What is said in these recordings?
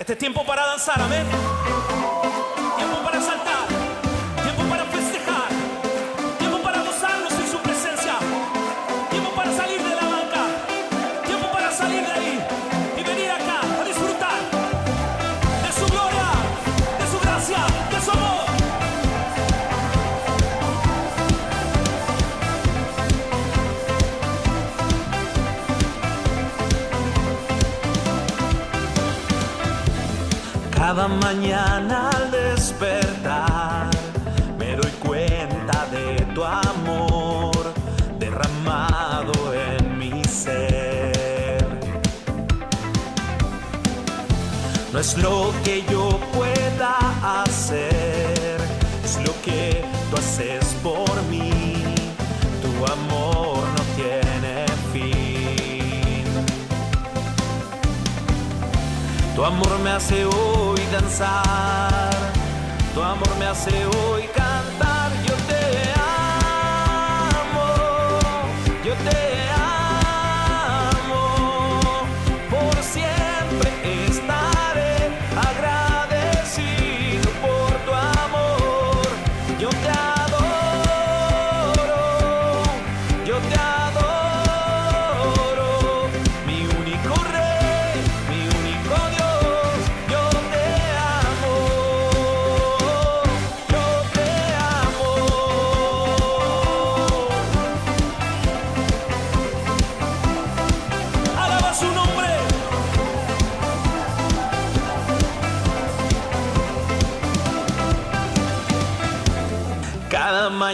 Este es tiempo para danzar, amén. Cada mañana al despertar me doy cuenta de tu amor derramado en mi ser. No es lo que yo pueda hacer, es lo que tú haces por mí. Tu amor no tiene fin. Tu amor me hace hoy danzar, tu amor me hace hoy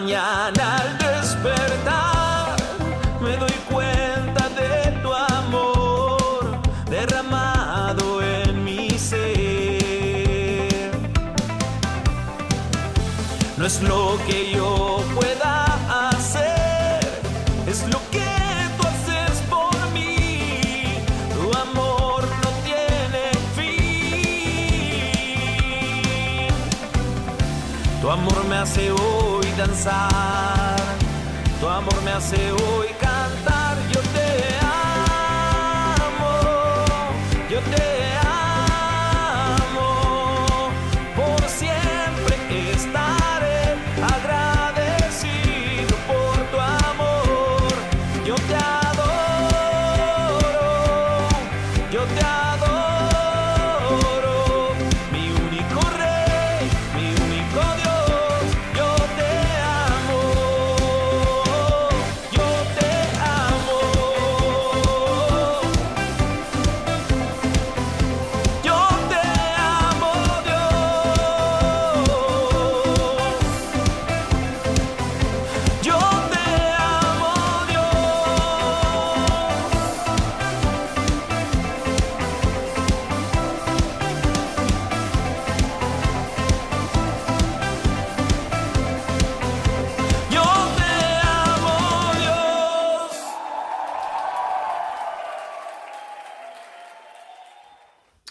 mañana al despertar me doy cuenta de tu amor derramado en mi ser. No es lo que yo pueda hacer, es lo que tú haces por mí. Tu amor no tiene fin. Tu amor me hace hoy danzar, tu amor me hace hoy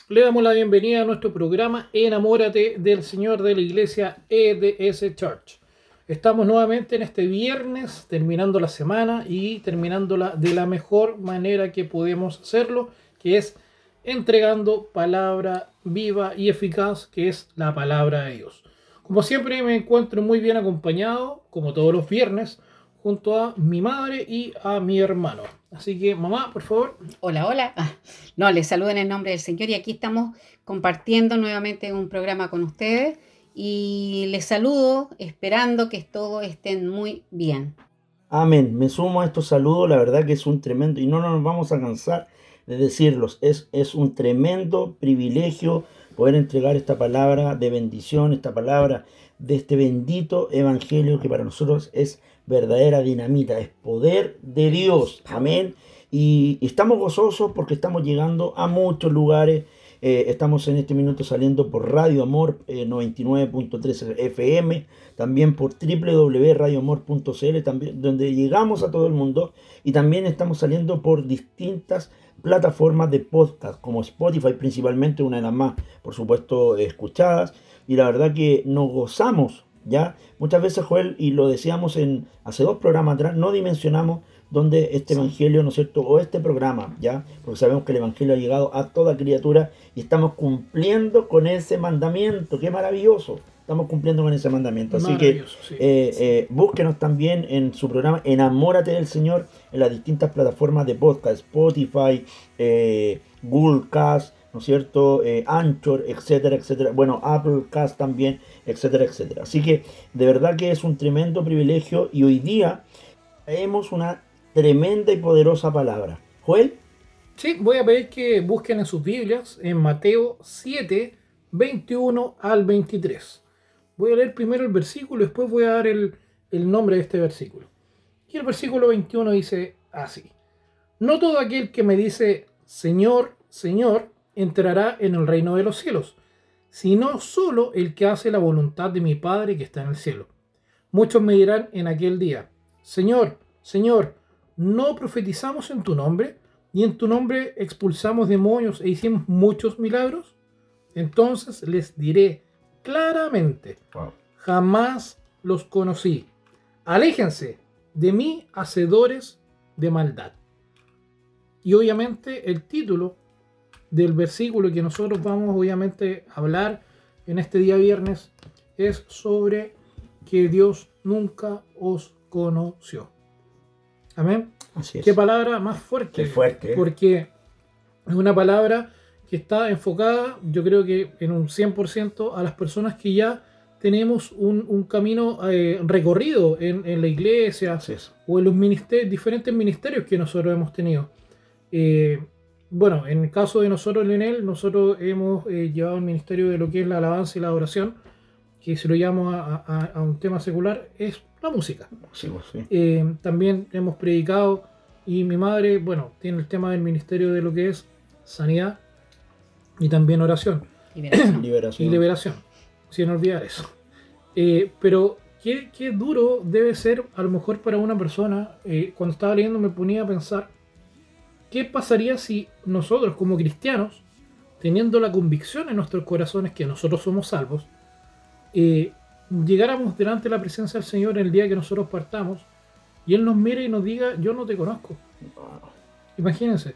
Le damos la bienvenida a nuestro programa Enamórate del Señor de la Iglesia EDS Church. Estamos nuevamente en este viernes, terminando la semana y terminándola de la mejor manera que podemos hacerlo, que es entregando palabra viva y eficaz, que es la palabra de Dios. Como siempre me encuentro muy bien acompañado, como todos los viernes, junto a mi madre y a mi hermano. Así que, mamá, por favor. Hola, hola. Ah, No, les saludo en el nombre del Señor y aquí estamos compartiendo nuevamente un programa con ustedes y les saludo esperando que todos estén muy bien. Amén. Me sumo a estos saludos. La verdad que es un tremendo, y no nos vamos a cansar de decirlos, es, es un tremendo privilegio poder entregar esta palabra de bendición, esta palabra de este bendito evangelio que para nosotros es verdadera dinamita, es poder de Dios. Amén. Y estamos gozosos porque estamos llegando a muchos lugares. Eh, estamos en este minuto saliendo por Radio Amor eh, 99.3 FM, también por www.radioamor.cl, también, donde llegamos a todo el mundo. Y también estamos saliendo por distintas plataformas de podcast, como Spotify principalmente, una de las más, por supuesto, escuchadas. Y la verdad que nos gozamos, ¿ya? Muchas veces, Joel, y lo decíamos en hace dos programas atrás, no dimensionamos donde este evangelio, ¿no es cierto? O este programa, ¿ya? Porque sabemos que el evangelio ha llegado a toda criatura y estamos cumpliendo con ese mandamiento. ¡Qué maravilloso! Estamos cumpliendo con ese mandamiento. Así que sí. eh, eh, búsquenos también en su programa Enamórate del Señor en las distintas plataformas de podcast, Spotify, eh, Google Cast, ¿no es cierto? Eh, Anchor, etcétera, etcétera. Bueno, Apple Cast también, etcétera, etcétera. Así que de verdad que es un tremendo privilegio y hoy día traemos una tremenda y poderosa palabra. Joel, Sí, voy a pedir que busquen en sus Biblias en Mateo 7, 21 al 23. Voy a leer primero el versículo después voy a dar el, el nombre de este versículo. Y el versículo 21 dice así. No todo aquel que me dice Señor, Señor, entrará en el reino de los cielos, sino solo el que hace la voluntad de mi Padre que está en el cielo. Muchos me dirán en aquel día, Señor, Señor, ¿no profetizamos en tu nombre? ¿Y en tu nombre expulsamos demonios e hicimos muchos milagros? Entonces les diré claramente, jamás los conocí. Aléjense de mí, hacedores de maldad. Y obviamente el título del versículo que nosotros vamos obviamente a hablar en este día viernes es sobre que Dios nunca os conoció. Amén. así es. Qué palabra más fuerte. Qué fuerte, ¿eh? Porque es una palabra que está enfocada, yo creo que en un 100% a las personas que ya tenemos un, un camino eh, recorrido en, en la iglesia o en los ministerios, diferentes ministerios que nosotros hemos tenido. Eh, bueno, en el caso de nosotros, Leonel, nosotros hemos eh, llevado el ministerio de lo que es la alabanza y la adoración, que si lo llamo a, a- a un tema secular, es la música. Sí, pues, sí. Eh, también hemos predicado y mi madre, bueno, tiene el tema del ministerio de lo que es sanidad y también oración Liberación. Liberación. y liberación, sin olvidar eso. Eh, pero ¿qué, qué duro debe ser a lo mejor para una persona, eh, cuando estaba leyendo me ponía a pensar, ¿qué pasaría si nosotros como cristianos, teniendo la convicción en nuestros corazones que nosotros somos salvos, eh, llegáramos delante de la presencia del Señor el día que nosotros partamos y Él nos mire y nos diga, yo no te conozco? Imagínense.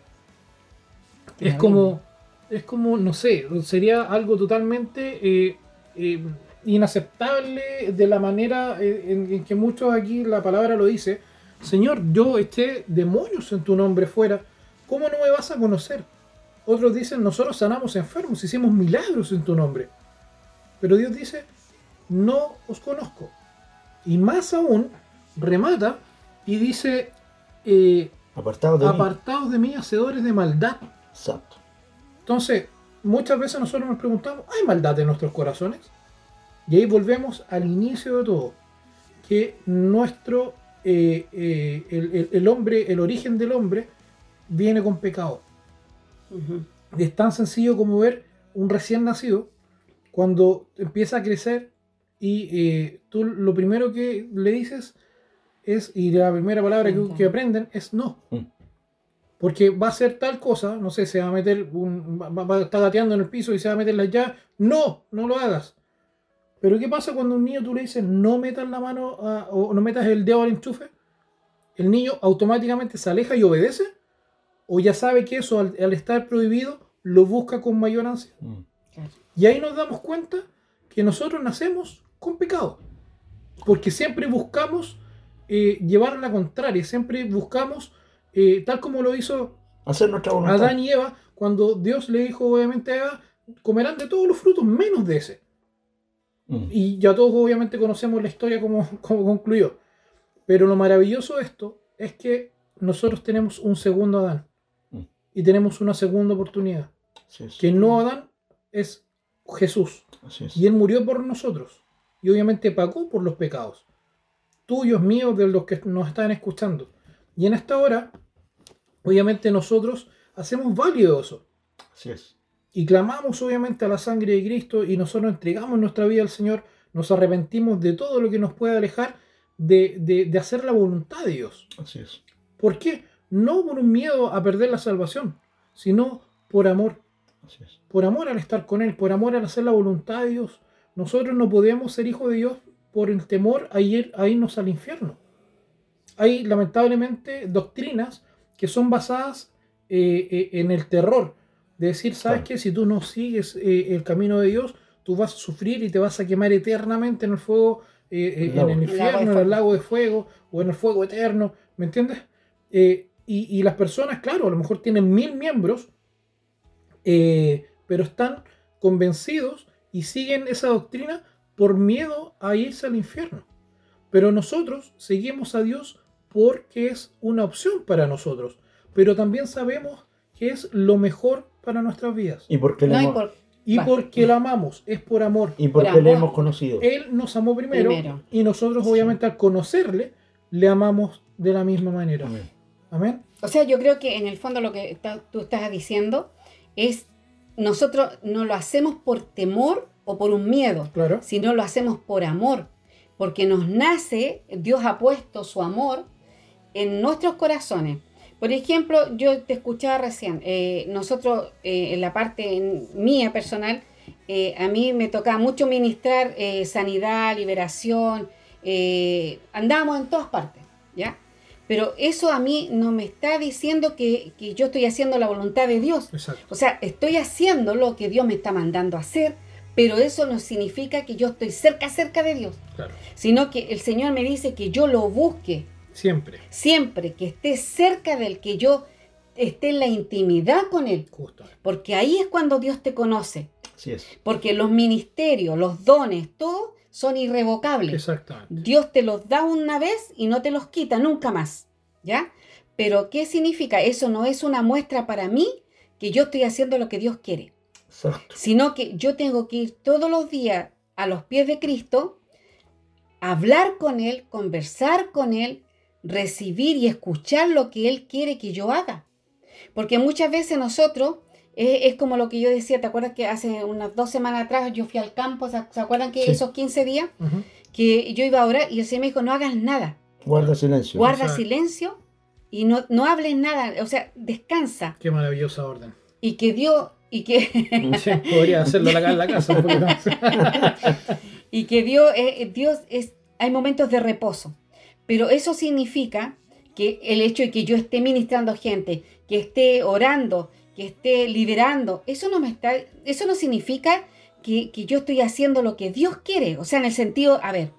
Es como, es como, no sé, sería algo totalmente eh, eh, inaceptable de la manera en, en que muchos aquí la palabra lo dice. Señor, yo eché demonios en tu nombre fuera, ¿cómo no me vas a conocer? Otros dicen, nosotros sanamos enfermos, hicimos milagros en tu nombre. Pero Dios dice, no os conozco. Y más aún, remata y dice, eh, Apartados de mí. de mí, hacedores de maldad. Exacto. Entonces, muchas veces nosotros nos preguntamos, ¿hay maldad en nuestros corazones? Y ahí volvemos al inicio de todo, que nuestro, eh, eh, el, el- el hombre, el origen del hombre, viene con pecado. Ujú. Es tan sencillo como ver un recién nacido cuando empieza a crecer y eh, tú lo primero que le dices es, y la primera palabra que, aprenden es no. Mm. Porque va a hacer tal cosa, no sé, se va a meter, un, va, va a estar gateando en el piso y se va a meter la llave. No, no lo hagas. Pero ¿qué pasa cuando a un niño tú le dices no metas la mano a- o no metas el dedo al enchufe? ¿El niño automáticamente se aleja y obedece? ¿O ya sabe que eso al, al estar prohibido lo busca con mayor ansia? Mm. Y ahí nos damos cuenta que nosotros nacemos con pecado. Porque siempre buscamos eh, llevar la contraria, siempre buscamos, eh, tal como lo hizo Hacer nuestra voluntad. Adán y Eva, cuando Dios le dijo obviamente a Eva, comerán de todos los frutos menos de ese. Mm. Y ya todos obviamente conocemos la historia como, como concluyó. Pero lo maravilloso de esto es que nosotros tenemos un segundo Adán. Y tenemos una segunda oportunidad. Es. Que no Adán es Jesús. Así es. Y Él murió por nosotros. Y obviamente pagó por los pecados. Tuyos, míos, de los que nos están escuchando. Y en esta hora, obviamente nosotros hacemos válido eso. Así es. Y clamamos obviamente a la sangre de Cristo y nosotros entregamos nuestra vida al Señor. Nos arrepentimos de todo lo que nos puede alejar de, de- de hacer la voluntad de Dios. Así es. ¿Por qué? No por un miedo a perder la salvación, sino por amor Así es. por amor al estar con Él, por amor al hacer la voluntad de Dios. Nosotros no podemos ser hijos de Dios por el temor a, ir, a irnos al infierno. hay lamentablemente doctrinas que son basadas eh, eh, en el terror. De decir, ¿sabes Claro. qué? Si tú no sigues eh, el camino de Dios, tú vas a sufrir y te vas a quemar eternamente en el fuego, eh, eh, en el infierno, en el lago de fuego o en el fuego eterno. ¿Me entiendes? Eh, y, y las personas, claro, a lo mejor tienen mil miembros, eh, pero están convencidos y siguen esa doctrina por miedo a irse al infierno. Pero nosotros seguimos a Dios porque es una opción para nosotros, pero también sabemos que es lo mejor para nuestras vidas. Y porque le No, y hemos, por- Y Va. porque lo amamos, es por amor. y porque por le hemos conocido. Él nos amó primero, Primero. y nosotros Sí. obviamente al conocerle le amamos de la misma manera. Amén. Amén. O sea, yo creo que en el fondo lo que está- tú estás diciendo es, nosotros no lo hacemos por temor o por un miedo, Claro. sino lo hacemos por amor, porque nos nace, Dios ha puesto su amor en nuestros corazones. Por ejemplo, yo te escuchaba recién, eh, nosotros eh, en la parte en- mía personal, eh, a mí me tocaba mucho ministrar sanidad, liberación, andábamos en todas partes, ¿ya? Pero eso a mí no me está diciendo que, que yo estoy haciendo la voluntad de Dios. Exacto. O sea, estoy haciendo lo que Dios me está mandando a hacer, pero eso no significa que yo estoy cerca, cerca de Dios, Claro. sino que el Señor me dice que yo lo busque Siempre. siempre, que esté cerca del que yo esté en la intimidad con Él, Justo. porque ahí es cuando Dios te conoce, Así es. porque los ministerios, los dones, todo son irrevocables. Exactamente. Dios te los da una vez y no te los quita nunca más, ¿ya? Pero ¿qué significa? Eso no es una muestra para mí que yo estoy haciendo lo que Dios quiere, Exacto. sino que yo tengo que ir todos los días a los pies de Cristo, hablar con Él, conversar con Él, recibir y escuchar lo que Él quiere que yo haga. Porque muchas veces nosotros, es, es como lo que yo decía, ¿te acuerdas que hace unas dos semanas atrás yo fui al campo? ¿Se, se acuerdan que Sí. esos 15 días? Que yo iba a orar y el Señor me dijo, no hagas nada, Guarda silencio. guarda silencio y no, no hables nada, o sea, descansa. Qué maravillosa orden. Y que Dios, y que, Sí, podría hacerlo acá en la casa y que Dios, eh, Dios es, hay momentos de reposo, pero eso significa que el hecho de que yo esté ministrando gente, que esté orando, que esté liderando, eso no me está, eso no significa que, que yo estoy haciendo lo que Dios quiere, o sea, en el sentido, a ver,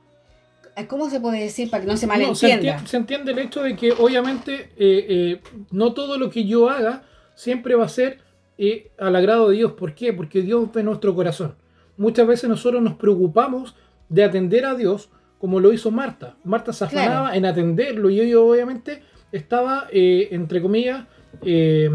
¿cómo se puede decir para que no se No, se, malentienda? entiende, se entiende el hecho de que obviamente eh, eh, no todo lo que yo haga siempre va a ser eh, al agrado de Dios. ¿Por qué? Porque Dios ve nuestro corazón. Muchas veces nosotros nos preocupamos de atender a Dios como lo hizo Marta. Marta se afanaba Claro. en atenderlo y ella obviamente estaba, eh, entre comillas, eh,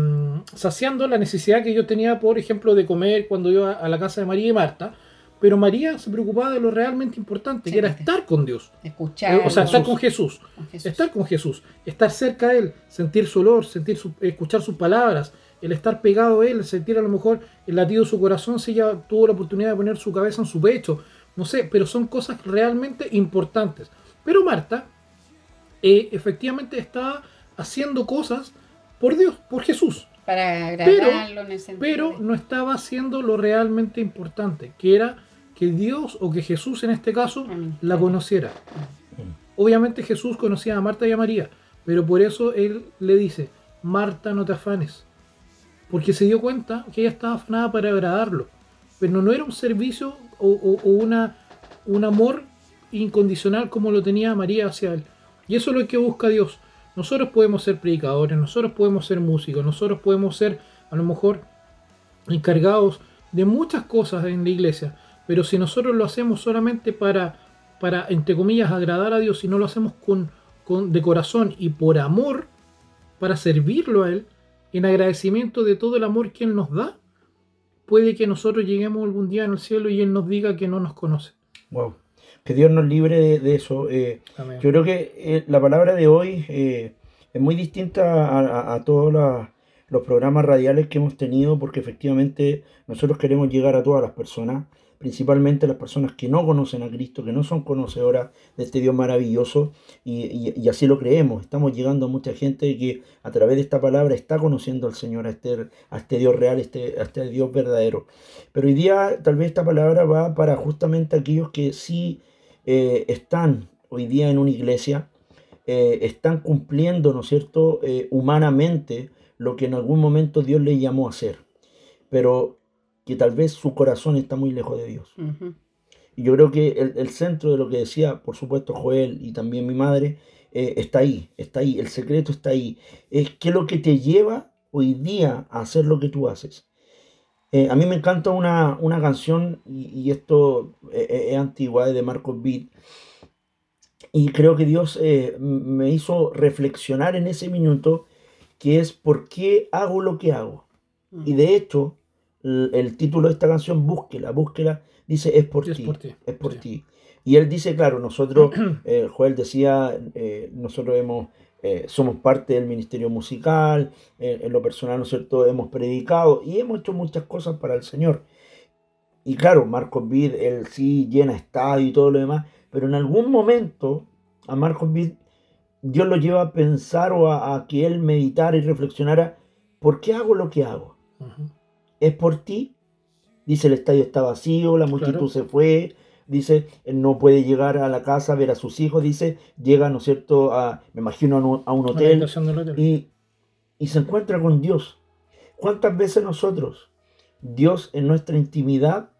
saciando la necesidad que yo tenía, por ejemplo, de comer cuando iba a la casa de María y Marta. Pero María se preocupaba de lo realmente importante, Sí, que era estar con Dios. Escuchar. Eh, o sea, estar con. Jesús. Estar con Jesús, estar cerca de Él, sentir su olor, sentir su- escuchar sus palabras, el estar pegado a Él, sentir a lo mejor el latido de su corazón si ella tuvo la oportunidad de poner su cabeza en su pecho, no sé, pero son cosas realmente importantes. Pero Marta eh, efectivamente estaba haciendo cosas por Dios, por Jesús, para agradarlo en el sentido. pero de- no estaba haciendo lo realmente importante, que era que Dios o que Jesús en este caso la conociera. Obviamente Jesús conocía a Marta y a María, pero por eso él le dice, Marta, no te afanes, porque se dio cuenta que ella estaba afanada para agradarlo, pero no era un servicio o, o- o una, un amor incondicional como lo tenía María hacia él. Y eso es lo que busca Dios. Nosotros podemos ser predicadores, nosotros podemos ser músicos, nosotros podemos ser a lo mejor encargados de muchas cosas en la iglesia, pero si nosotros lo hacemos solamente para, para entre comillas, agradar a Dios y no lo hacemos con, con, de corazón y por amor, para servirlo a Él, en agradecimiento de todo el amor que Él nos da, puede que nosotros lleguemos algún día en el cielo y Él nos diga que no nos conoce. Wow. Que Dios nos libre de, de eso. eh. Yo creo que eh, la palabra de hoy eh, es muy distinta a, a- a todos la- los programas radiales que hemos tenido porque efectivamente nosotros queremos llegar a todas las personas, principalmente a las personas que no conocen a Cristo, que no son conocedoras de este Dios maravilloso y, y- y así lo creemos. Estamos llegando a mucha gente que a través de esta palabra está conociendo al Señor, a este, a este Dios real, este, a este Dios verdadero. Pero hoy día tal vez esta palabra va para justamente aquellos que sí eh, están hoy día en una iglesia, eh, están cumpliendo, ¿no es cierto?, eh, humanamente lo que en algún momento Dios les llamó a hacer, pero que tal vez su corazón está muy lejos de Dios. Y yo creo que el, el centro de lo que decía, por supuesto, Joel y también mi madre, está ahí, está ahí, el secreto está ahí. Es que lo que te lleva hoy día a hacer lo que tú haces. Eh, a mí me encanta una, una canción, y, y esto eh, eh, es antigua, es de Marcos Beat, y creo que Dios eh, me hizo reflexionar en ese minuto, que es ¿por qué hago lo que hago? Y de hecho, el, el título de esta canción, Búsquela, búsquela, dice es por Es ti, por ti, es por sí. ti. Y él dice, claro, nosotros, eh, Joel decía, nosotros hemos, eh, somos parte del ministerio musical, eh, en lo personal, ¿no es cierto?, hemos predicado y hemos hecho muchas cosas para el Señor. Y claro, Marcos Vid, él sí llena estadio y todo lo demás, pero en algún momento a Marcos Vid Dios lo lleva a pensar o a, a que él meditara y reflexionara, ¿por qué hago lo que hago? ¿Es por ti? Dice, el estadio está vacío, la multitud Claro. se fue, dice, él no puede llegar a la casa a ver a sus hijos, dice, llega, ¿no es cierto?, a, me imagino a un, a hotel. y, y se encuentra con Dios. ¿Cuántas veces nosotros, Dios en nuestra intimidad,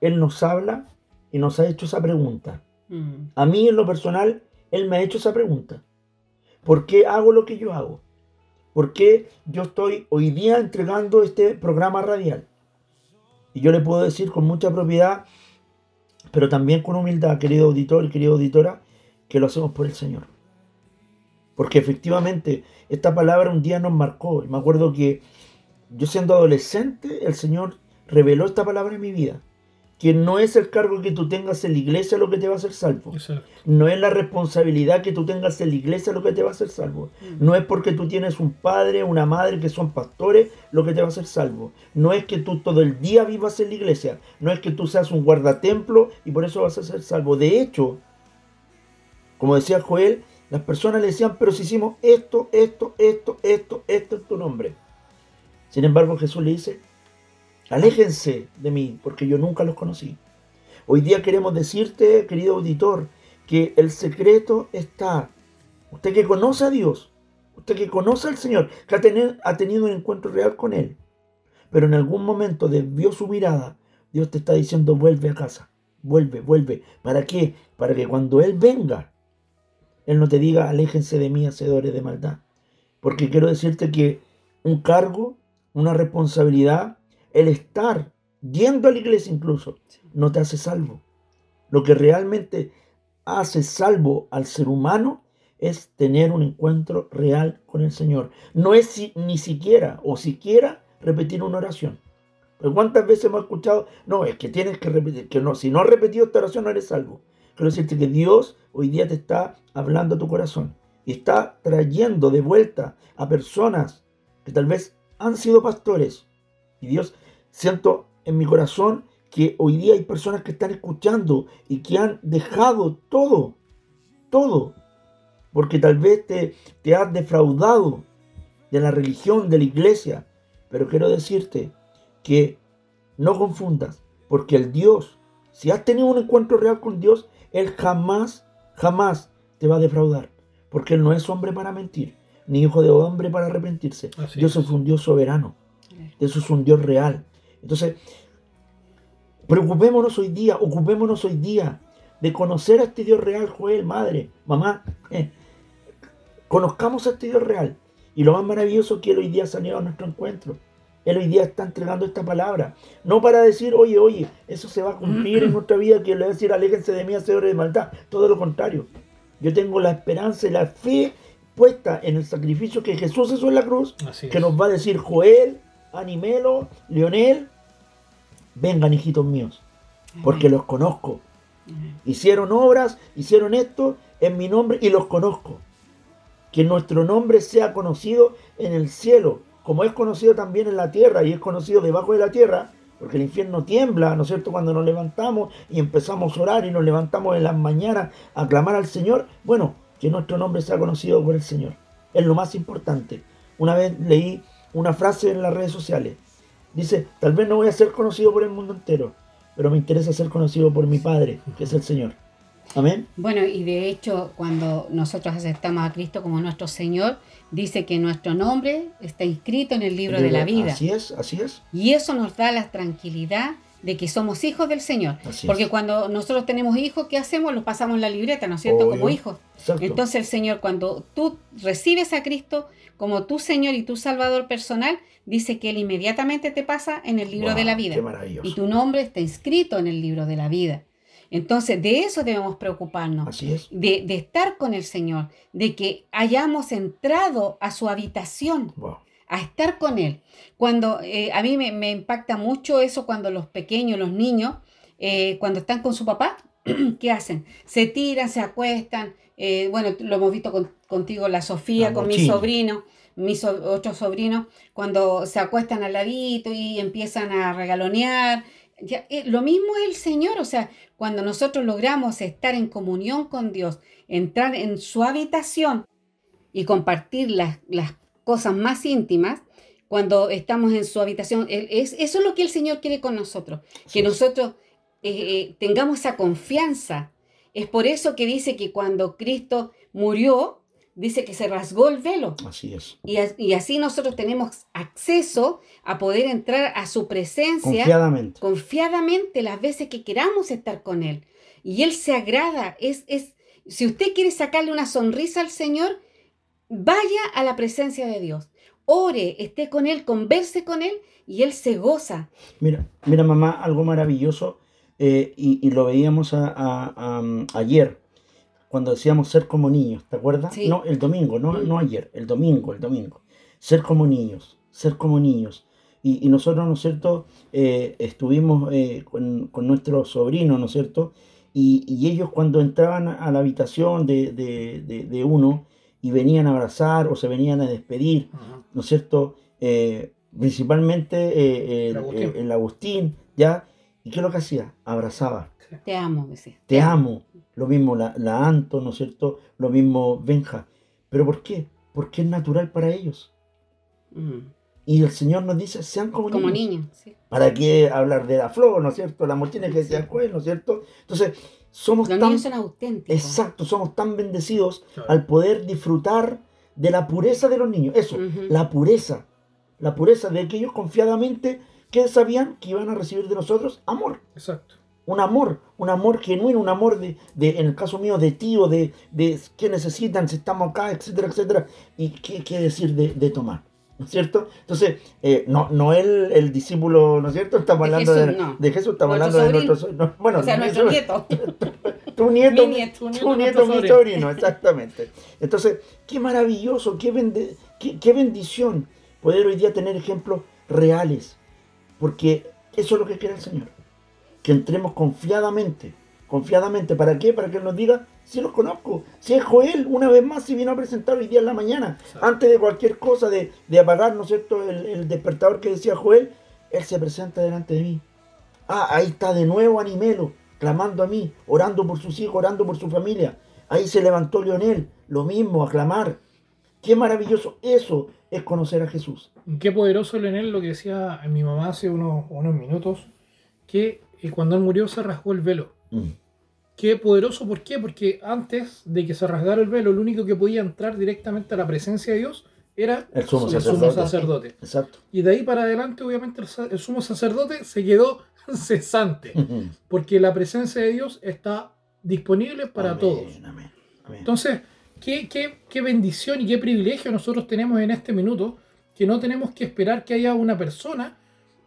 Él nos habla y nos ha hecho esa pregunta? Mm. A mí en lo personal, Él me ha hecho esa pregunta. ¿Por qué hago lo que yo hago? ¿Por qué yo estoy hoy día entregando este programa radial? Y yo le puedo decir con mucha propiedad, pero también con humildad, querido auditor y querida auditora, que lo hacemos por el Señor. Porque efectivamente esta palabra un día nos marcó. Y Me acuerdo que yo siendo adolescente, el Señor reveló esta palabra en mi vida. Que no es el cargo que tú tengas en la iglesia lo que te va a hacer salvo. Exacto. No es la responsabilidad que tú tengas en la iglesia lo que te va a hacer salvo. No es porque tú tienes un padre, una madre que son pastores lo que te va a hacer salvo. No es que tú todo el día vivas en la iglesia. No es que tú seas un guardatemplo y por eso vas a ser salvo. De hecho, como decía Joel, las personas le decían, pero si hicimos esto, esto, esto, esto, esto en tu nombre. Sin embargo, Jesús le dice, aléjense de mí, porque yo nunca los conocí. Hoy día queremos decirte, querido auditor, que el secreto está. Usted que conoce a Dios, usted que conoce al Señor, que ha, tenido un encuentro real con Él, pero en algún momento desvió su mirada, Dios te está diciendo, vuelve a casa, vuelve, vuelve. ¿Para qué? Para que cuando Él venga, Él no te diga, aléjense de mí, hacedores de maldad. Porque quiero decirte que un cargo, una responsabilidad, el estar yendo a la iglesia incluso, no te hace salvo. Lo que realmente hace salvo al ser humano es tener un encuentro real con el Señor. No es si- ni siquiera o siquiera repetir una oración. Pero ¿Cuántas veces hemos escuchado? No, es que tienes que repetir, que no, si no has repetido esta oración no eres salvo. Quiero decirte que Dios hoy día te está hablando a tu corazón y está trayendo de vuelta a personas que tal vez han sido pastores. Y Dios, siento en mi corazón que hoy día hay personas que están escuchando y que han dejado todo, todo, porque tal vez te, te has defraudado de la religión, de la iglesia. Pero quiero decirte que no confundas, porque el Dios, si has tenido un encuentro real con Dios, Él jamás, jamás te va a defraudar, porque Él no es hombre para mentir, ni hijo de hombre para arrepentirse. Así Dios es. es un Dios soberano, Dios es un Dios real. Entonces, preocupémonos hoy día, ocupémonos hoy día de conocer a este Dios real, Joel, madre, mamá. eh, conozcamos a este Dios real. Y lo más maravilloso es que Él hoy día ha salido a nuestro encuentro. Él hoy día está entregando esta palabra. No para decir, oye, oye, eso se va a cumplir en nuestra vida, que le va a decir, aléjense de mí, hacedores de maldad. Todo lo contrario. Yo tengo la esperanza y la fe puesta en el sacrificio que Jesús hizo en la cruz, Así que es. nos va a decir Joel, Animelo, Leonel, vengan hijitos míos, porque los conozco. Hicieron obras, hicieron esto en mi nombre y los conozco. Que nuestro nombre sea conocido en el cielo, como es conocido también en la tierra y es conocido debajo de la tierra, porque el infierno tiembla, ¿no es cierto? Cuando nos levantamos y empezamos a orar y nos levantamos en las mañanas a clamar al Señor, bueno, que nuestro nombre sea conocido por el Señor. Es lo más importante. Una vez leí una frase en las redes sociales. Dice, tal vez no voy a ser conocido por el mundo entero, pero me interesa ser conocido por mi Padre, que es el Señor. Amén. Bueno, y de hecho, cuando nosotros aceptamos a Cristo como nuestro Señor, dice que nuestro nombre está inscrito en el libro de la vida. Así es, así es. Y eso nos da la tranquilidad de que somos hijos del Señor. Así Porque es. cuando nosotros tenemos hijos, ¿qué hacemos? Los pasamos en la libreta, ¿no es cierto? Obvio. Como hijos. Exacto. Entonces el Señor, cuando tú recibes a Cristo como tu Señor y tu Salvador personal, dice que Él inmediatamente te pasa en el libro Wow, de la vida. Qué maravilloso. Y tu nombre está inscrito en el libro de la vida. Entonces, de eso debemos preocuparnos. Así es. De, de estar con el Señor, de que hayamos entrado a su habitación, Wow. A estar con Él. Cuando eh, a mí me, me impacta mucho eso cuando los pequeños, los niños, eh, cuando están con su papá, ¿qué hacen? Se tiran, se acuestan. eh, bueno, lo hemos visto con- contigo, la Sofía, La con mi sobrino, mis so- otros sobrinos, cuando se acuestan al ladito y empiezan a regalonear. Ya, eh, lo mismo es el Señor, o sea, cuando nosotros logramos estar en comunión con Dios, entrar en su habitación y compartir las, las cosas más íntimas, cuando estamos en su habitación, es, eso es lo que el Señor quiere con nosotros, que nosotros eh, eh, tengamos esa confianza. Es por eso que dice que cuando Cristo murió, dice que se rasgó el velo. Así es. Y, y así nosotros tenemos acceso a poder entrar a su presencia Confiadamente. confiadamente las veces que queramos estar con Él. Y Él se agrada. Es, es, si usted quiere sacarle una sonrisa al Señor, vaya a la presencia de Dios. Ore, esté con Él, converse con Él y Él se goza. Mira, mira mamá, algo maravilloso eh, y, y lo veíamos a- a- a- ayer cuando decíamos ser como niños, ¿te acuerdas? Sí. No, el domingo, no, Mm. no ayer, el domingo, el domingo. Ser como niños, ser como niños. Y, y nosotros, ¿no es cierto?, Eh, estuvimos eh, con, con nuestros sobrinos, ¿no es cierto? Y, y ellos cuando entraban a la habitación de, de- de- de uno y venían a abrazar o se venían a despedir, Ajá. ¿no es cierto? Eh, principalmente eh, el, El Agustín. el- el Agustín, ¿ya? ¿Y qué es lo que hacía? Abrazaba. Te amo, decía. Te amo. Lo mismo la, la Anto, ¿no es cierto? Lo mismo Benja. ¿Pero por qué? Porque es natural para ellos. Mm, Y el Señor nos dice, sean como, Como niños. sí. ¿Para qué hablar de la flor, ¿no es cierto? La mochila que decía Joel, ¿no es cierto? Entonces, somos Los tan... niños son auténticos. Exacto, somos tan bendecidos Claro. al poder disfrutar de la pureza de los niños. Eso, la pureza. La pureza de que ellos confiadamente que sabían que iban a recibir de nosotros amor. Exacto. Un amor, un amor genuino, un amor de, de en el caso mío, de tío, de, de qué necesitan, si estamos acá, etcétera, etcétera. Y qué, qué decir de, de tomar. ¿No es cierto? Entonces, eh, no, no el, el discípulo, ¿no es cierto? Estamos De hablando de, Jesús, no. de Jesús, estamos Nuestro hablando de sobrino. nuestro no, Bueno, o sea, nuestro nieto. Tu nieto, Mi nieto. Tu nieto, nieto, mi sobrino. sobrino, exactamente. Entonces, qué maravilloso, qué, bende- qué, qué bendición poder hoy día tener ejemplos reales, porque eso es lo que quiere el Señor, que entremos confiadamente, confiadamente, ¿para qué? Para que Él nos diga, si los conozco, si es Joel, una vez más, si vino a presentar hoy día en la mañana, Exacto. antes de cualquier cosa, de, de apagar, ¿no es cierto?, el, el despertador que decía Joel, Él se presenta delante de mí. Ah, ahí está de nuevo Animelo, clamando a mí, orando por sus hijos, orando por su familia. Ahí se levantó Leonel, lo mismo, a clamar. Qué maravilloso. Eso es conocer a Jesús. Qué poderoso Leonel lo que decía mi mamá hace unos, unos minutos, que eh, cuando él murió se rasgó el velo. Mm. Qué poderoso, ¿por qué? Porque antes de que se rasgara el velo, el único que podía entrar directamente a la presencia de Dios era El sumo el sacerdote. sumo sacerdote. Exacto. Y de ahí para adelante, obviamente, el, sumo sacerdote se quedó cesante, porque la presencia de Dios está disponible para Amén, todos. amén, amén. Entonces, ¿qué, qué, qué bendición y qué privilegio nosotros tenemos en este minuto, que no tenemos que esperar que haya una persona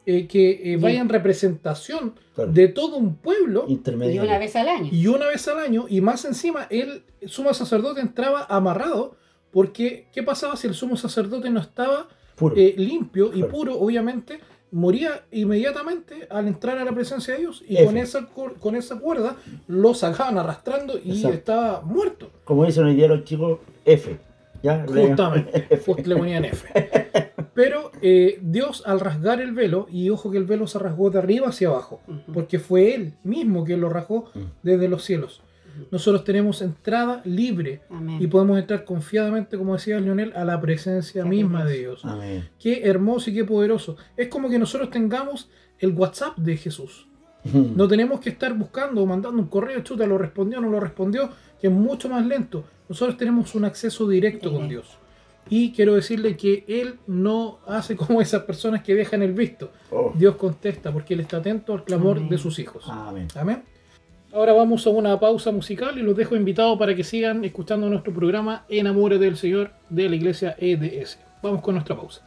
eh, que eh, vaya en representación Claro. de todo un pueblo Y una vez al año. y una vez al año, y más encima, el sumo sacerdote entraba amarrado, porque ¿qué pasaba si el sumo sacerdote no estaba eh, limpio y Claro. puro? Obviamente, moría inmediatamente al entrar a la presencia de Dios, y F. con esa, con esa cuerda lo sacaban arrastrando y Exacto. estaba muerto. Como dicen hoy día los chicos, F. ¿Ya? Justamente, F. Le ponían F. Pero eh, Dios al rasgar el velo, y ojo que el velo se rasgó de arriba hacia abajo, porque fue Él mismo quien lo rasgó desde los cielos. Nosotros tenemos entrada libre Amén. y podemos entrar confiadamente, como decía Leonel, a la presencia misma Dios. de Dios. Amén. Qué hermoso y qué poderoso. Es como que nosotros tengamos el WhatsApp de Jesús. No tenemos que estar buscando o mandando un correo, chuta, lo respondió, no lo respondió, que es mucho más lento. Nosotros tenemos un acceso directo con Dios. Y quiero decirle que Él no hace como esas personas que dejan el visto. Oh. Dios contesta porque Él está atento al clamor de sus hijos. Amén. Amén. Ahora vamos a una pausa musical y los dejo invitados para que sigan escuchando nuestro programa Enamore del Señor de la iglesia EDS. Vamos con nuestra pausa.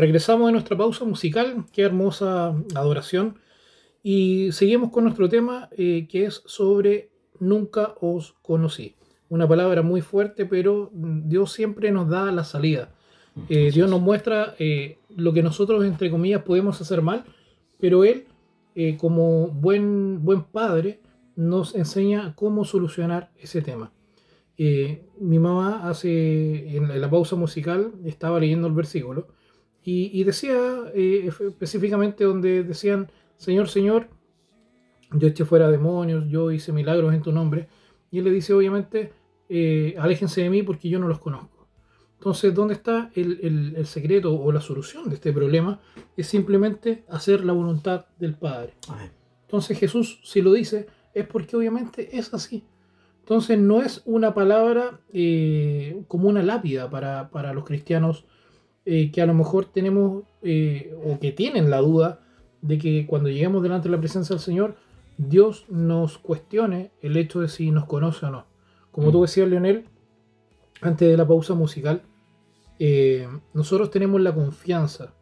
Regresamos de nuestra pausa musical, qué hermosa adoración, y seguimos con nuestro tema eh, que es sobre nunca os conocí. Una palabra muy fuerte, pero Dios siempre nos da la salida. Eh, Dios nos muestra eh, lo que nosotros, entre comillas, podemos hacer mal, pero Él, como buen, buen padre, nos enseña cómo solucionar ese tema. Mi mamá hace, en la pausa musical, estaba leyendo el versículo y, y decía eh, específicamente donde decían, Señor, Señor, yo eché fuera demonios, yo hice milagros en tu nombre. Y él le dice, obviamente, eh, aléjense de mí porque yo no los conozco. Entonces, ¿dónde está el, el- el secreto o la solución de este problema? Es simplemente hacer la voluntad del Padre. Amén. Entonces Jesús, si lo dice, es porque obviamente es así. Entonces no es una palabra eh, como una lápida para, para los cristianos eh, que a lo mejor tenemos eh, o que tienen la duda de que cuando lleguemos delante de la presencia del Señor, Dios nos cuestione el hecho de si nos conoce o no. Como Mm. tú decías, Leonel, antes de la pausa musical, eh, nosotros tenemos la confianza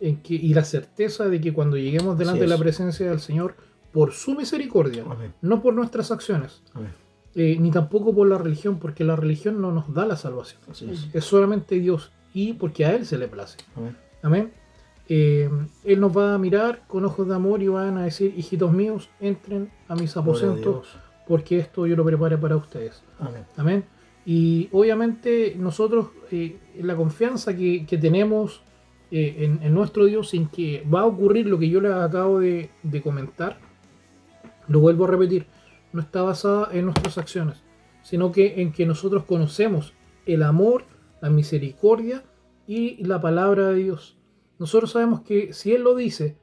en que, y la certeza de que cuando lleguemos delante de la es. presencia del Señor, por su misericordia, Amén. no por nuestras acciones, eh, ni tampoco por la religión, porque la religión no nos da la salvación. Es. Es solamente Dios y porque a Él se le place. Amén. Amén. Eh, él nos va a mirar con ojos de amor y van a decir, hijitos míos, entren a mis a aposentos, porque esto yo lo preparé para ustedes. Amén. Amén. Y obviamente nosotros, eh, la confianza que, que tenemos eh, en, en nuestro Dios, en que va a ocurrir lo que yo les acabo de, de comentar, lo vuelvo a repetir, no está basada en nuestras acciones, sino que en que nosotros conocemos el amor, la misericordia y la palabra de Dios. Nosotros sabemos que si Él lo dice,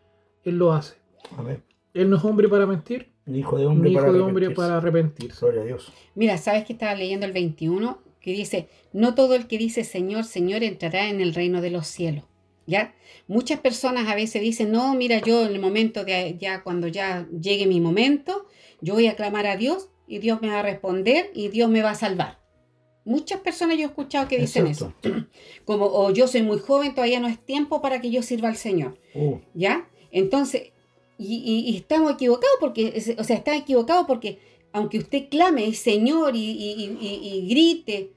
Él lo hace. Amén. Él no es hombre para mentir, Ni hijo de hombre ni hijo para de hombre arrepentirse. para arrepentirse. Gloria a Dios. Mira, ¿sabes que estaba leyendo el 21? Que dice, no todo el que dice Señor, Señor entrará en el reino de los cielos. ¿Ya? Muchas personas a veces dicen, no, mira, yo en el momento de ya, cuando ya llegue mi momento, yo voy a clamar a Dios y Dios me va a responder y Dios me va a salvar. Muchas personas yo he escuchado que dicen Exacto. eso. Como, o yo soy muy joven, todavía no es tiempo para que yo sirva al Señor. Uh, ¿Ya? Entonces, y, y- y estamos equivocados porque, o sea, está equivocado porque aunque usted clame Señor y, grite,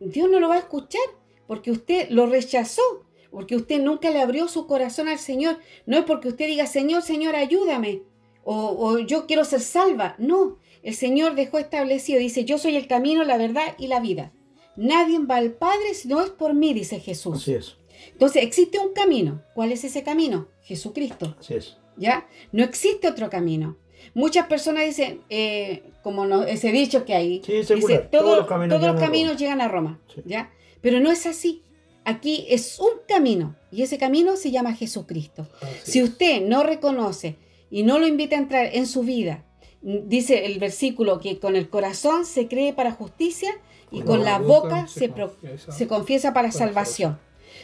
Dios no lo va a escuchar porque usted lo rechazó, porque usted nunca le abrió su corazón al Señor. No es porque usted diga, Señor, Señor, ayúdame, o, o yo quiero ser salva. No, el Señor dejó establecido, dice, yo soy el camino, la verdad y la vida. Nadie va al Padre si no es por mí, dice Jesús. así es. Entonces existe un camino. ¿Cuál es ese camino? Jesucristo. Así es. ¿Ya? No existe otro camino. Muchas personas dicen, eh, como no- ese dicho que hay, Sí, dice, Todos los caminos todos los llegan a caminos Roma. llegan a Roma. Sí. ¿Ya? Pero no es así. Aquí es un camino y ese camino se llama Jesucristo. Así Si usted no reconoce y no lo invita a entrar en su vida, dice el versículo que con el corazón se cree para justicia y con la boca se, confiesa. se confiesa para salvación.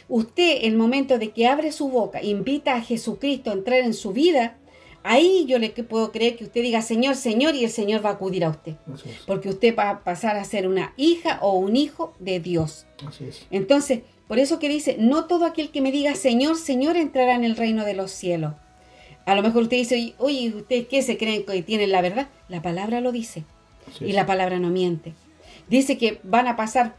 Usted, el momento de que abre su boca, invita a Jesucristo a entrar en su vida, ahí yo le puedo creer que usted diga Señor, Señor, y el Señor va a acudir a usted. Porque usted va a pasar a ser una hija o un hijo de Dios. Entonces, por eso que dice, no todo aquel que me diga Señor, Señor entrará en el reino de los cielos. A lo mejor usted dice, oye, ¿ustedes qué se creen que tienen la verdad? La palabra lo dice y la palabra no miente. Dice que van a pasar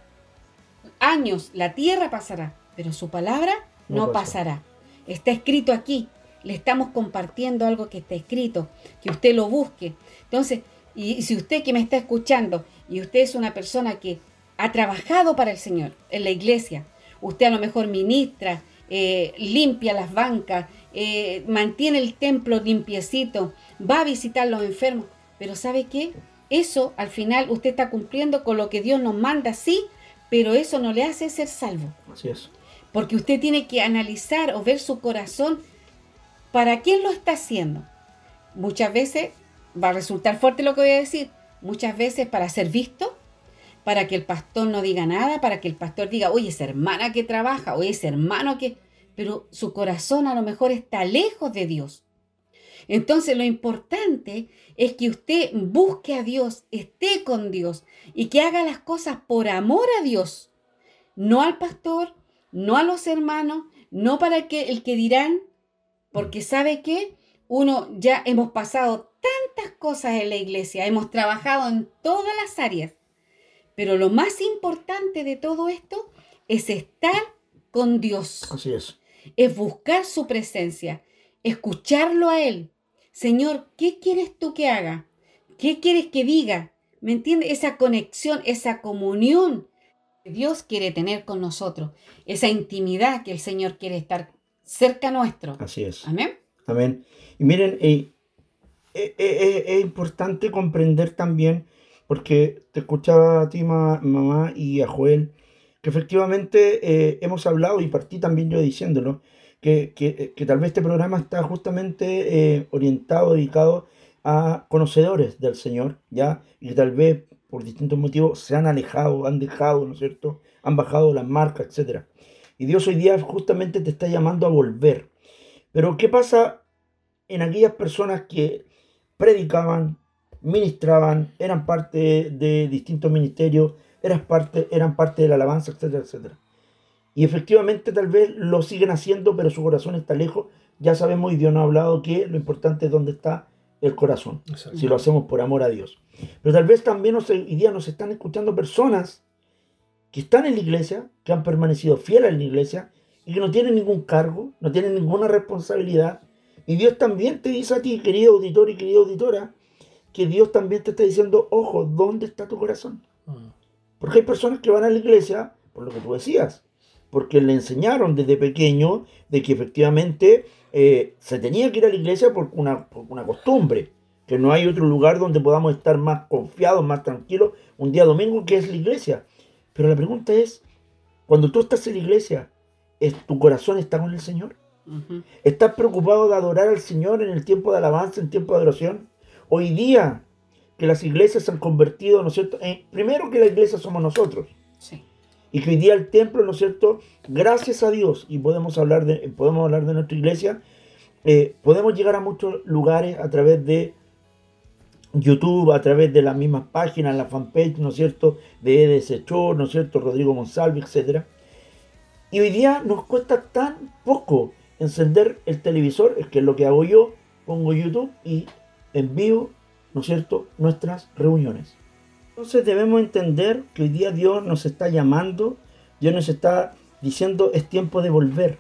años, la tierra pasará, pero su palabra No no, pasa. pasará. Está escrito aquí. Le estamos compartiendo algo que está escrito, que usted lo busque. Entonces, y si usted que me está escuchando y usted es una persona que ha trabajado para el Señor en la iglesia, usted a lo mejor ministra, eh, limpia las bancas, eh, mantiene el templo limpiecito, va a visitar los enfermos, pero ¿sabe qué? Eso al final usted está cumpliendo con lo que Dios nos manda, sí, pero eso no le hace ser salvo. Así es. Porque usted tiene que analizar o ver su corazón para quién lo está haciendo. Muchas veces va a resultar fuerte lo que voy a decir. Muchas veces para ser visto, para que el pastor no diga nada, para que el pastor diga, oye, esa hermana que trabaja, oye, ese hermano que... Pero su corazón a lo mejor está lejos de Dios. Entonces lo importante es que usted busque a Dios, esté con Dios y que haga las cosas por amor a Dios, no al pastor, no a los hermanos, no para que el que dirán, porque sabe que uno ya hemos pasado tantas cosas en la iglesia, hemos trabajado en todas las áreas, pero lo más importante de todo esto es estar con Dios, Así es. Es buscar su presencia, escucharlo a Él. Señor, ¿qué quieres tú que haga? ¿Qué quieres que diga? ¿Me entiendes? Esa conexión, esa comunión que Dios quiere tener con nosotros, esa intimidad que el Señor quiere estar cerca nuestro. Así es. Amén. Amén. Y miren, eh, eh, eh, es importante comprender también, porque te escuchaba a ti, ma- mamá, y a Joel, que efectivamente eh, hemos hablado, y partí también yo diciéndolo, que, que- que tal vez este programa está justamente eh, orientado, dedicado a conocedores del Señor, ¿ya? Y que tal vez por distintos motivos se han alejado, han dejado, ¿no es cierto? Han bajado las marcas, etcétera. Y Dios hoy día justamente te está llamando a volver. Pero ¿qué pasa en aquellas personas que predicaban, ministraban, eran parte de distintos ministerios, eran parte, eran parte de la alabanza, etcétera, etcétera? Y efectivamente tal vez lo siguen haciendo, pero su corazón está lejos. Ya sabemos, y Dios nos ha hablado que lo importante es dónde está el corazón, Exacto. si lo hacemos por amor a Dios. Pero tal vez también nos- hoy día nos están escuchando personas que están en la iglesia, que han permanecido fieles en la iglesia y que no tienen ningún cargo, no tienen ninguna responsabilidad. Y Dios también te dice a ti, querido auditor y querida auditora, que Dios también te está diciendo, ojo, ¿dónde está tu corazón? Mm. Porque hay personas que van a la iglesia, por lo que tú decías, porque le enseñaron desde pequeño de que efectivamente eh, se tenía que ir a la iglesia por una, por una costumbre, que no hay otro lugar donde podamos estar más confiados, más tranquilos un día domingo que es la iglesia. Pero la pregunta es, cuando tú estás en la iglesia, ¿es, ¿tu corazón está con el Señor? ¿Estás preocupado de adorar al Señor en el tiempo de alabanza, en tiempo de adoración? Hoy día que las iglesias se han convertido, ¿no es cierto? En- primero que la iglesia somos nosotros. Sí. Y que hoy día el templo, ¿no es cierto? Gracias a Dios, y podemos hablar de, podemos hablar de nuestra iglesia, eh, podemos llegar a muchos lugares a través de YouTube, a través de las mismas páginas, la fanpage, ¿no es cierto? De EDS Show, ¿no es cierto? Rodrigo Monsalve, etc. Y hoy día nos cuesta tan poco encender el televisor, es que es lo que hago yo, pongo YouTube y envío, ¿no es cierto?, nuestras reuniones. Entonces debemos entender que hoy día Dios nos está llamando, Dios nos está diciendo es tiempo de volver.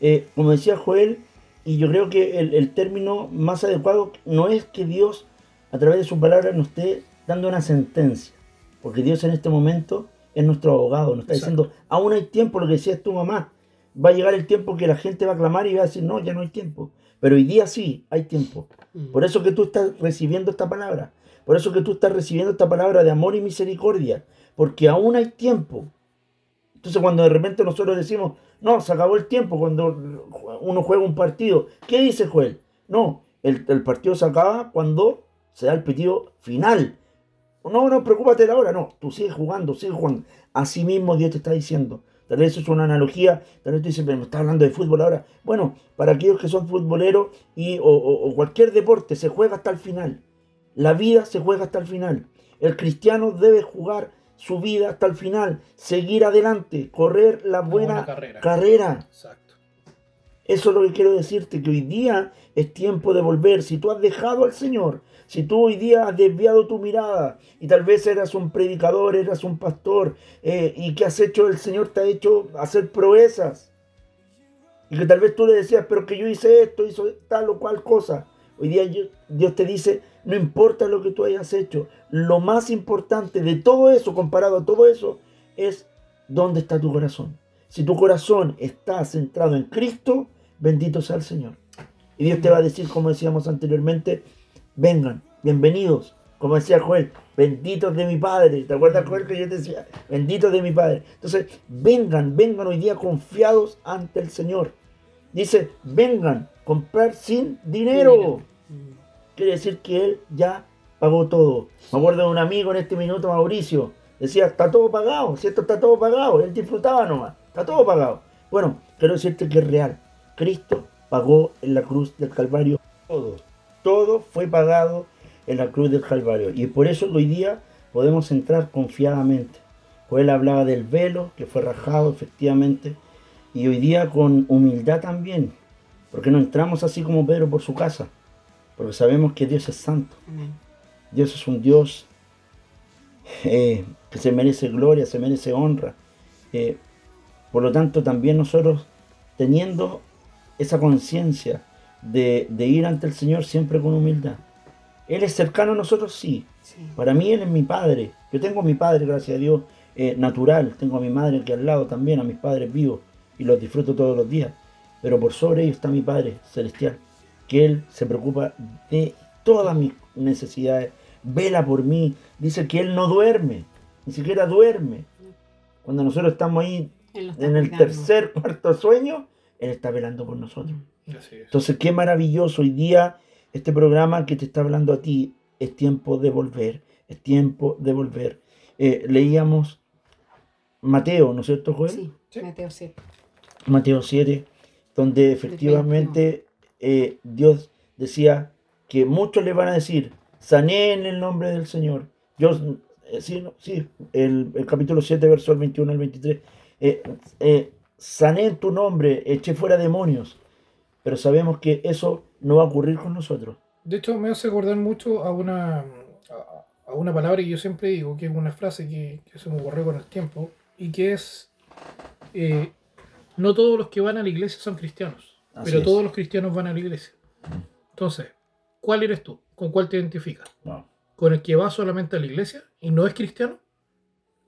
Eh, como decía Joel, y yo creo que el, el término más adecuado no es que Dios a través de su palabra nos esté dando una sentencia, porque Dios en este momento es nuestro abogado, nos está Exacto. diciendo, aún hay tiempo, lo que decías tu mamá, va a llegar el tiempo que la gente va a clamar y va a decir, no, ya no hay tiempo, pero hoy día sí hay tiempo. Mm. Por eso que tú estás recibiendo esta palabra. Por eso que tú estás recibiendo esta palabra de amor y misericordia. Porque aún hay tiempo. Entonces cuando de repente nosotros decimos, no, se acabó el tiempo cuando uno juega un partido. ¿Qué dice Joel? No, el, el partido se acaba cuando se da el pitido final. No, no, preocúpate de la hora. No, tú sigues jugando, sigues jugando. Así mismo Dios te está diciendo. Tal vez eso es una analogía. Tal vez tú dices, pero me estás hablando de fútbol ahora. Bueno, para aquellos que son futboleros y, o, o- o cualquier deporte, se juega hasta el final. La vida se juega hasta el final. El cristiano debe jugar su vida hasta el final, seguir adelante, correr la buena, buena carrera. carrera. Exacto. Eso es lo que quiero decirte, que hoy día es tiempo de volver. Si tú has dejado al Señor, si tú hoy día has desviado tu mirada y tal vez eras un predicador, eras un pastor eh, y que has hecho, el Señor te ha hecho hacer proezas. Y que tal vez tú le decías, pero que yo hice esto, hizo tal o cual cosa. Hoy día Dios te dice, no importa lo que tú hayas hecho, lo más importante de todo eso, comparado a todo eso, es dónde está tu corazón. Si tu corazón está centrado en Cristo, bendito sea el Señor. Y Dios te va a decir, como decíamos anteriormente, vengan, bienvenidos. Como decía Joel, benditos de mi Padre. ¿Te acuerdas, Joel, que yo te decía? Benditos de mi Padre. Entonces, vengan, vengan hoy día confiados ante el Señor. Dice, vengan, comprar sin dinero. Quiere decir que Él ya pagó todo. Me acuerdo de un amigo en este minuto, Mauricio. Decía, está todo pagado, si esto está todo pagado. Él disfrutaba nomás, está todo pagado. Bueno, quiero decirte que es real. Cristo pagó en la cruz del Calvario todo. Todo fue pagado en la cruz del Calvario. Y por eso hoy día podemos entrar confiadamente. Joel hablaba del velo que fue rajado efectivamente. Y hoy día con humildad también, porque no entramos así como Pedro por su casa, porque sabemos que Dios es santo. Amén. Dios es un Dios eh, que se merece gloria, se merece honra. Eh, por lo tanto, también nosotros teniendo esa conciencia de, de ir ante el Señor siempre con humildad. Él es cercano a nosotros, sí. Sí. Para mí Él es mi padre. Yo tengo a mi padre, gracias a Dios, eh, natural. Tengo a mi madre aquí al lado también, a mis padres vivos. Y los disfruto todos los días. Pero por sobre ellos está mi Padre Celestial. Que Él se preocupa de todas mis necesidades. Vela por mí. Dice que Él no duerme. Ni siquiera duerme. Cuando nosotros estamos ahí en el tercer, cuarto sueño, Él está velando por nosotros. Así es. Entonces, qué maravilloso hoy día este programa que te está hablando a ti. Es tiempo de volver, es tiempo de volver. Eh, leíamos Mateo, ¿no es cierto, Joel? Sí, Sí. Mateo 7. Mateo 7, donde efectivamente eh, Dios decía que muchos le van a decir, sané en el nombre del Señor. Yo, eh, sí, no, sí, el, el capítulo 7, verso 21 al 23, eh, eh, sané en tu nombre, eché fuera demonios, pero sabemos que eso no va a ocurrir con nosotros. De hecho, me hace acordar mucho a una, a, una palabra que yo siempre digo, que es una frase que, que se me ocurrió con el tiempo, y que es, eh, no todos los que van a la iglesia son cristianos, Así pero es. todos los cristianos van a la iglesia. Entonces, ¿cuál eres tú? ¿Con cuál te identificas? No. ¿Con el que va solamente a la iglesia y no es cristiano?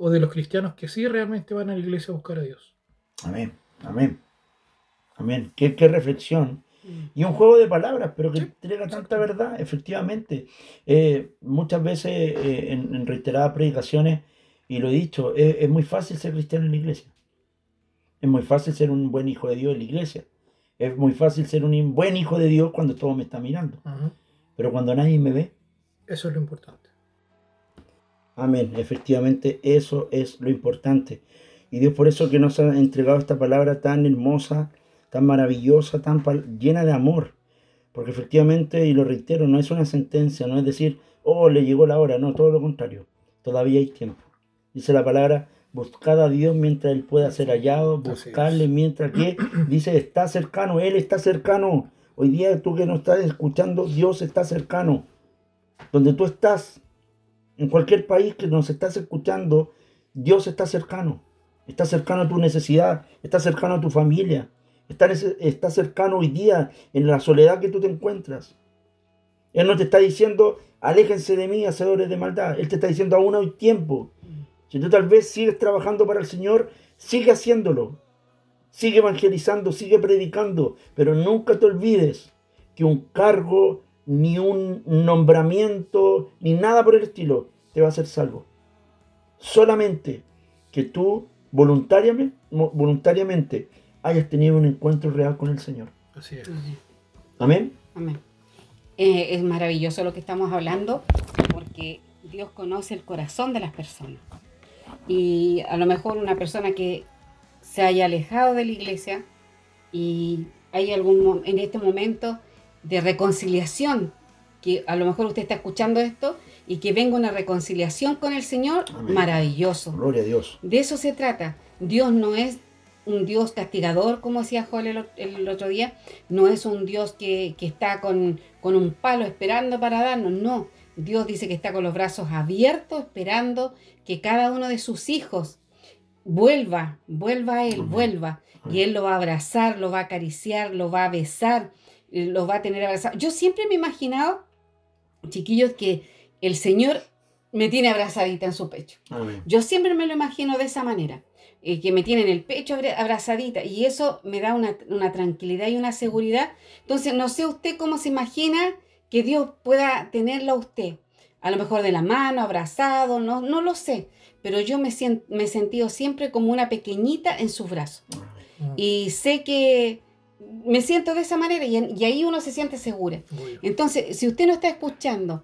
¿O de los cristianos que sí realmente van a la iglesia a buscar a Dios? Amén, amén, amén. Qué, qué reflexión. Mm. Y un juego de palabras, pero que Sí, entrega tanta verdad, efectivamente. Eh, muchas veces eh, en, en reiteradas predicaciones, y lo he dicho, es, es muy fácil ser cristiano en la iglesia. Es muy fácil ser un buen hijo de Dios en la iglesia. Es muy fácil ser un buen hijo de Dios cuando todo me está mirando. Pero cuando nadie me ve, Eso es lo importante. Amén. Efectivamente, eso es lo importante. Y Dios por eso que nos ha entregado esta palabra tan hermosa, tan maravillosa, tan llena de amor. Porque efectivamente, y lo reitero, no es una sentencia, no es decir, oh, le llegó la hora, no, todo lo contrario. Todavía hay tiempo. Dice la palabra, buscad a Dios mientras Él pueda ser hallado, buscarle mientras que, dice, está cercano, Él está cercano. Hoy día tú que nos estás escuchando, Dios está cercano. Donde tú estás, en cualquier país que nos estás escuchando, Dios está cercano. Está cercano a tu necesidad, está cercano a tu familia, está, está cercano hoy día en la soledad que tú te encuentras. Él no te está diciendo, aléjense de mí, hacedores de maldad. Él te está diciendo, aún hay tiempo. Si tú tal vez sigues trabajando para el Señor, sigue haciéndolo. Sigue evangelizando, sigue predicando, pero nunca te olvides que un cargo, ni un nombramiento, ni nada por el estilo te va a hacer salvo. Solamente que tú voluntariamente, voluntariamente hayas tenido un encuentro real con el Señor. Así es. Amén. Eh, es maravilloso lo que estamos hablando porque Dios conoce el corazón de las personas. Y a lo mejor una persona que se haya alejado de la iglesia y hay algún en este momento de reconciliación, que a lo mejor usted está escuchando esto y que venga una reconciliación con el Señor, Amén. maravilloso. Gloria a Dios. De eso se trata. Dios no es un Dios castigador, como decía Joel el, otro día, no es un Dios que, que está con, con un palo esperando para darnos, no. Dios dice que está con los brazos abiertos, esperando que cada uno de sus hijos vuelva, vuelva a Él, Amén. vuelva. Y Él lo va a abrazar, lo va a acariciar, lo va a besar, eh, lo va a tener abrazado. Yo siempre me he imaginado, chiquillos, que el Señor me tiene abrazadita en su pecho. Amén. Yo siempre me lo imagino de esa manera, eh, que me tiene en el pecho abra- abrazadita y eso me da una, una tranquilidad y una seguridad. Entonces, no sé usted cómo se imagina que Dios pueda tenerlo a usted. A lo mejor de la mano, abrazado, no, no lo sé, pero yo me, sien- me he sentido siempre como una pequeñita en sus brazos. Y sé que me siento de esa manera y, en- y ahí uno se siente segura. Entonces, si usted no está escuchando,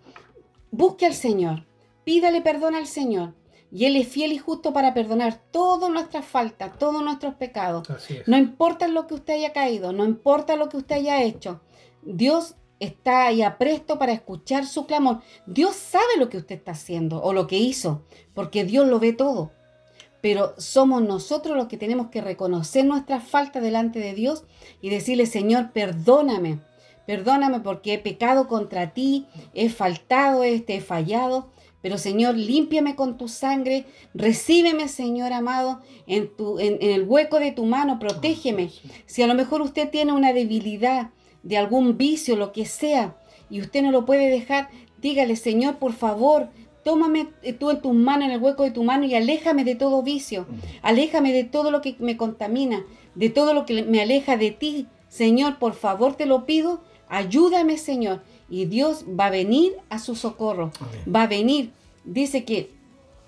busque al Señor, pídale perdón al Señor. Y Él es fiel y justo para perdonar todas nuestras faltas, todos nuestros pecados. No importa lo que usted haya caído, no importa lo que usted haya hecho. Dios está ahí a presto para escuchar su clamor. Dios sabe lo que usted está haciendo o lo que hizo, porque Dios lo ve todo. Pero somos nosotros los que tenemos que reconocer nuestra falta delante de Dios y decirle, Señor, perdóname, perdóname porque he pecado contra ti, he faltado, este, he fallado. Pero Señor, límpiame con tu sangre, recíbeme, Señor amado, en, tu, en, en el hueco de tu mano, protégeme. Si a lo mejor usted tiene una debilidad de algún vicio, lo que sea, y usted no lo puede dejar, dígale, Señor, por favor, tómame eh, tú en tus manos, en el hueco de tu mano, y aléjame de todo vicio, aléjame de todo lo que me contamina, de todo lo que me aleja de ti. Señor, por favor te lo pido, ayúdame, Señor. Y Dios va a venir a su socorro, Amén. va a venir. Dice que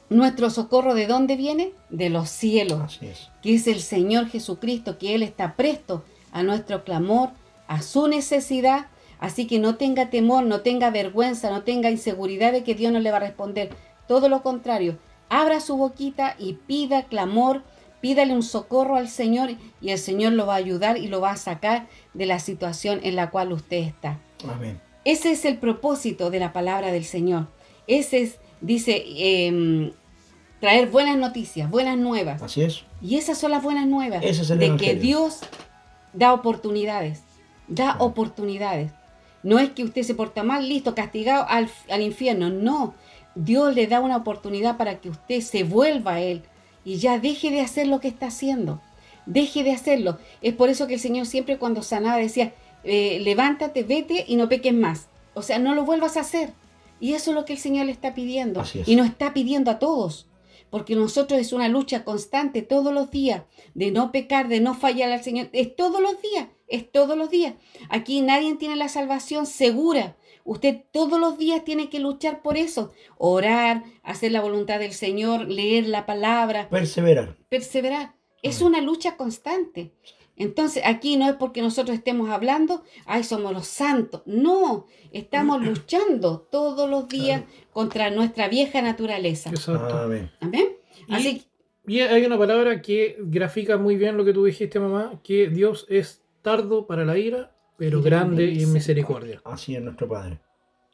nuestro socorro de dónde viene? De los cielos es. que es el Señor Jesucristo, que Él está presto a nuestro clamor, a su necesidad. Así que no tenga temor, no tenga vergüenza, no tenga inseguridad de que Dios no le va a responder. Todo lo contrario, abra su boquita y pida clamor, pídale un socorro al Señor y el Señor lo va a ayudar y lo va a sacar de la situación en la cual usted está. Amén. Ese es el propósito de la palabra del Señor. Ese es, dice, em, traer buenas noticias, buenas nuevas. Así es. Y esas son las buenas nuevas. Ese es el de evangelio. que Dios da oportunidades. Da oportunidades. No es que usted se porta mal, listo, castigado al, al infierno. No. Dios le da una oportunidad para que usted se vuelva a Él y ya deje de hacer lo que está haciendo. Deje de hacerlo. Es por eso que el Señor siempre cuando sanaba decía, eh, levántate, vete y no peques más. O sea, no lo vuelvas a hacer. Y eso es lo que el Señor le está pidiendo. Es. Y nos está pidiendo a todos. Porque nosotros es una lucha constante todos los días de no pecar, de no fallar al Señor. Es todos los días, es todos los días. Aquí nadie tiene la salvación segura. Usted todos los días tiene que luchar por eso. Orar, hacer la voluntad del Señor, leer la palabra, Perseverar. perseverar. Es una lucha constante. Entonces, aquí no es porque nosotros estemos hablando, ay, somos los santos. No, estamos luchando todos los días contra nuestra vieja naturaleza. Exacto. Amén. Amén. Y- Así Y hay una palabra que grafica muy bien lo que tú dijiste, mamá, que Dios es tardo para la ira, pero grande en misericordia. Así es nuestro Padre.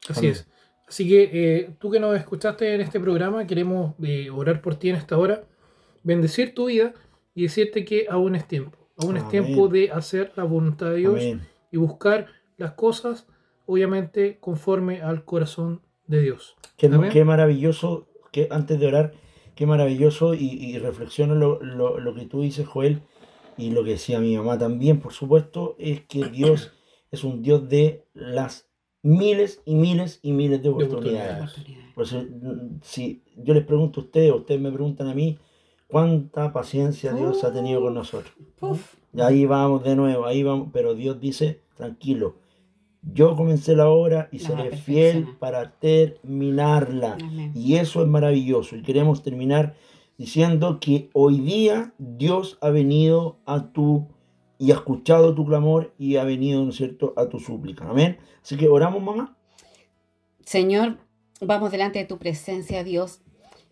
Así Amén. es. Así que eh, tú que nos escuchaste en este programa, queremos eh, orar por ti en esta hora, bendecir tu vida y decirte que aún es tiempo. Aún es Amén. tiempo de hacer la voluntad de Dios Amén. y buscar las cosas, obviamente, conforme al corazón de Dios. Qué, maravilloso, que antes de orar, qué maravilloso y, y reflexiono lo, lo- lo que tú dices, Joel, y lo que decía mi mamá también, por supuesto, es que Dios es un Dios de las miles y miles y miles de oportunidades. oportunidades. Por eso, mm, si yo les pregunto a ustedes, o ustedes me preguntan a mí, ¿cuánta paciencia Dios ha tenido con nosotros? Uf, Y ahí vamos de nuevo, ahí vamos, pero Dios dice, tranquilo, yo comencé la obra y La seré fiel para terminarla. amén. Y eso es maravilloso. Y queremos terminar diciendo que hoy día Dios ha venido a tu y ha escuchado tu clamor y ha venido, ¿no es cierto?, a tu súplica. Amén. Así que oramos, mamá. Señor, vamos delante de tu presencia, Dios,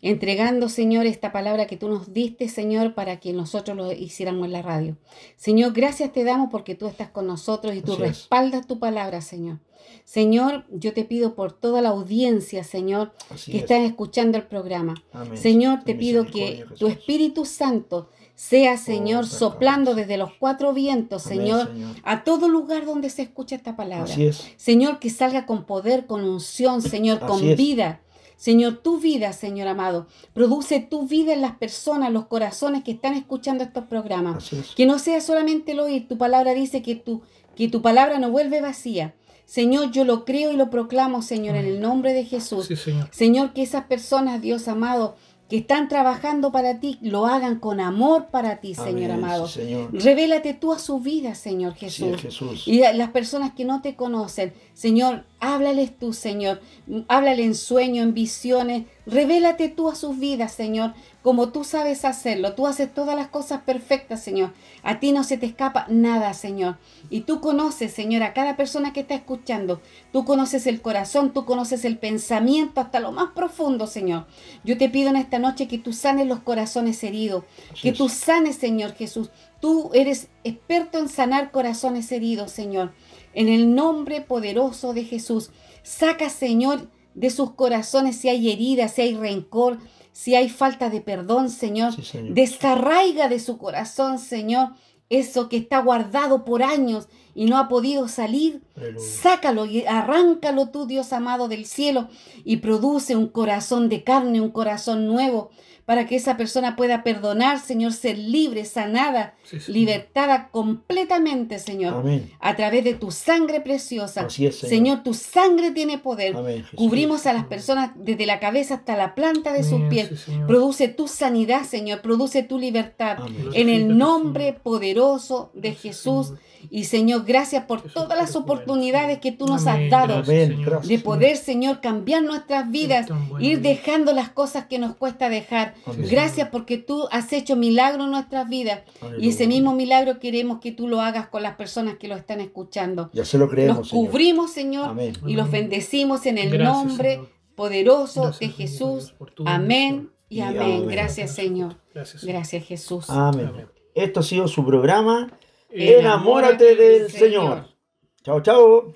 entregando, Señor, esta palabra que tú nos diste, Señor, para que nosotros lo hiciéramos en la radio. Señor, gracias te damos porque tú estás con nosotros y tú Así es. respaldas tu palabra, Señor. Señor, yo te pido por toda la audiencia, Señor, Así que es. están escuchando el programa. Amén. Señor, te pido que tu. Espíritu Santo sea, Señor, Santo soplando desde los cuatro vientos, Amén, Señor, Señor. a todo lugar donde se escucha esta palabra. Así es. Señor, que salga con poder, con unción, Señor, con es. vida. Señor, tu vida, Señor amado, produce tu vida en las personas, los corazones que están escuchando estos programas. Es. Que no sea solamente el oír, tu palabra dice que tu, que tu palabra no vuelve vacía. Señor, yo lo creo y lo proclamo, Señor, en el nombre de Jesús. Sí, Señor. Señor, que esas personas, Dios amado, que están trabajando para ti, lo hagan con amor para ti, Señor amado. Señor. Revélate tú a su vida, Señor Jesús. es, Jesús. Y a las personas que no te conocen, Señor, háblales tú, Señor. Háblale en sueños, en visiones. Revélate tú a sus vidas, Señor, como tú sabes hacerlo. Tú haces todas las cosas perfectas, Señor. A ti no se te escapa nada, Señor. Y tú conoces, Señor, a cada persona que está escuchando. Tú conoces el corazón, tú conoces el pensamiento hasta lo más profundo, Señor. Yo te pido en esta noche que tú sanes los corazones heridos. Así Que es. tú sanes, Señor Jesús. Tú eres experto en sanar corazones heridos, Señor. En el nombre poderoso de Jesús. Saca, Señor, de sus corazones si hay heridas, si hay rencor, Si hay falta de perdón, Señor, Sí, Señor. desarraiga de su corazón, Señor, eso que está guardado por años y no ha podido salir. Aleluya. Sácalo y arráncalo tú, Dios amado del cielo, y produce un corazón de carne, un corazón nuevo, para que esa persona pueda perdonar, Señor, ser libre, sanada, Sí, libertada completamente, Señor, Amén. a través de tu sangre preciosa. Así es, Señor. Señor, tu sangre tiene poder. Amén. Cubrimos a las personas desde la cabeza hasta la planta de sus pies. Produce tu sanidad, Señor. Produce tu libertad. Amén. En el nombre poderoso de Jesús. Señor. Y Señor, gracias por todas las oportunidades que tú nos Amén, has dado de poder, Señor, cambiar nuestras vidas, ir dejando las cosas que nos cuesta dejar. Amén. Gracias porque tú has hecho milagros en nuestras vidas. Y ese mismo milagro queremos que tú lo hagas con las personas que lo están escuchando. Ya se lo creemos, Los Señor. cubrimos, Señor, Amén. y los bendecimos en el Gracias, nombre Señor. poderoso Gracias, de Jesús. Amén y Y amén. amén. Gracias, Señor. Gracias, Señor. Gracias, Jesús. Amén. Amén. Esto ha sido su programa. Enamórate del Señor. Chao, chao.